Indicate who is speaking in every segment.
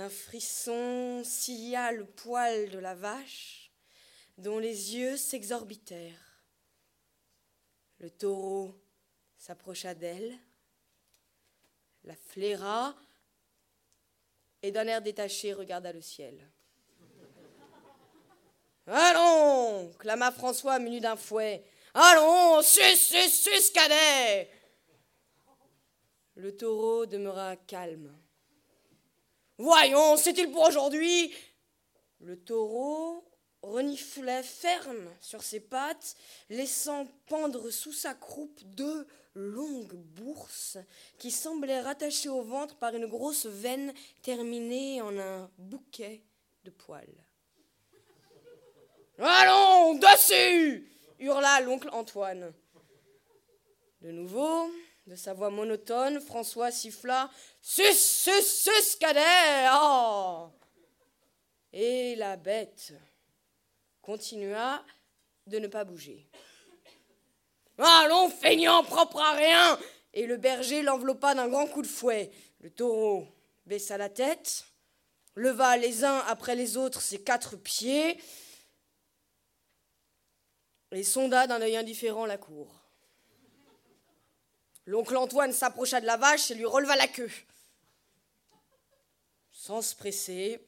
Speaker 1: Un frisson silla le poil de la vache, dont les yeux s'exorbitèrent. Le taureau s'approcha d'elle, la flaira et d'un air détaché regarda le ciel. Allons clama François muni d'un fouet. Allons, sus, sus, sus, cadet Le taureau demeura calme. Voyons, c'est-il pour aujourd'hui? Le taureau reniflait ferme sur ses pattes, laissant pendre sous sa croupe deux longues bourses qui semblaient rattachées au ventre par une grosse veine terminée en un bouquet de poils. Allons, dessus hurla l'oncle Antoine. De nouveau, de sa voix monotone, François siffla Sus, sus, sus, cadet oh Et la bête continua de ne pas bouger. Allons, feignant, propre à rien Et le berger l'enveloppa d'un grand coup de fouet. Le taureau baissa la tête, leva les uns après les autres ses quatre pieds, et sonda d'un œil indifférent la cour. L'oncle Antoine s'approcha de la vache et lui releva la queue. Sans se presser,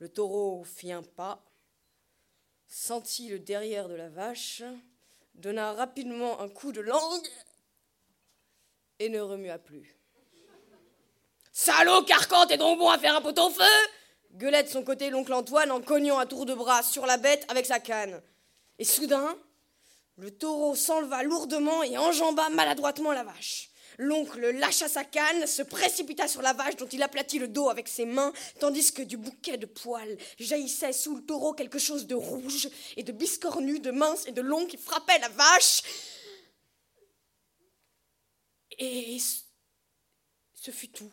Speaker 1: le taureau fit un pas, sentit le derrière de la vache, donna rapidement un coup de langue et ne remua plus. Salaud carcan, t'es donc bon à faire un pot au feu gueulait de son côté l'oncle Antoine en cognant à tour de bras sur la bête avec sa canne. Et soudain, le taureau s'enleva lourdement et enjamba maladroitement la vache. L'oncle lâcha sa canne, se précipita sur la vache dont il aplatit le dos avec ses mains, tandis que du bouquet de poils jaillissait sous le taureau quelque chose de rouge et de biscornu, de mince et de long qui frappait la vache. Et ce fut tout.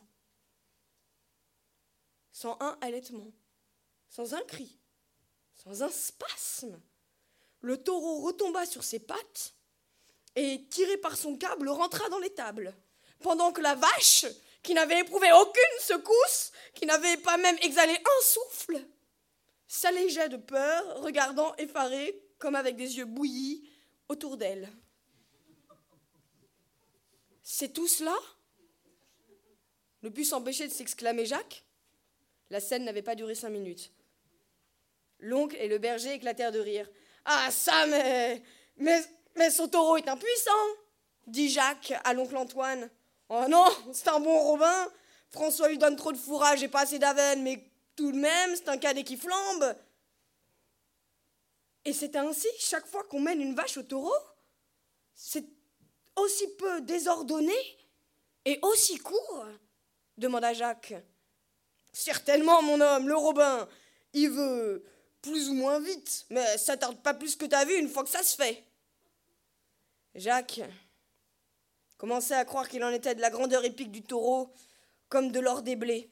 Speaker 1: Sans un allaitement, sans un cri, sans un spasme le taureau retomba sur ses pattes et, tiré par son câble, rentra dans l'étable, pendant que la vache, qui n'avait éprouvé aucune secousse, qui n'avait pas même exhalé un souffle, s'allégeait de peur, regardant effarée, comme avec des yeux bouillis, autour d'elle. C'est tout cela? Ne put s'empêcher de s'exclamer Jacques. La scène n'avait pas duré cinq minutes. L'oncle et le berger éclatèrent de rire. Ah, ça, mais, mais, son taureau est impuissant, dit Jacques à l'oncle Antoine. Oh non, c'est un bon Robin. François lui donne trop de fourrage et pas assez d'avenne, mais tout de même, c'est un cadet qui flambe. Et c'est ainsi, chaque fois qu'on mène une vache au taureau, c'est aussi peu désordonné et aussi court demanda Jacques. Certainement, mon homme, le Robin, il veut plus ou moins vite, mais ça tarde pas plus que t'as vu une fois que ça se fait. Jacques commençait à croire qu'il en était de la grandeur épique du taureau, comme de l'or des blés.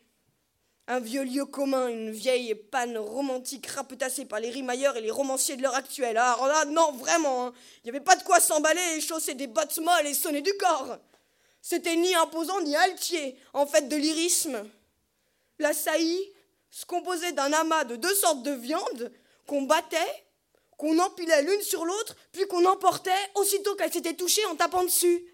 Speaker 1: Un vieux lieu commun, une vieille panne romantique rapetassée par les rimailleurs et les romanciers de l'heure actuelle. Ah, alors là, non, vraiment, hein. il n'y avait pas de quoi s'emballer et chausser des bottes molles et sonner du corps. C'était ni imposant ni altier, en fait de lyrisme. La saillie se composait d'un amas de deux sortes de viandes qu'on battait, qu'on empilait l'une sur l'autre, puis qu'on emportait aussitôt qu'elle s'était touchée en tapant dessus.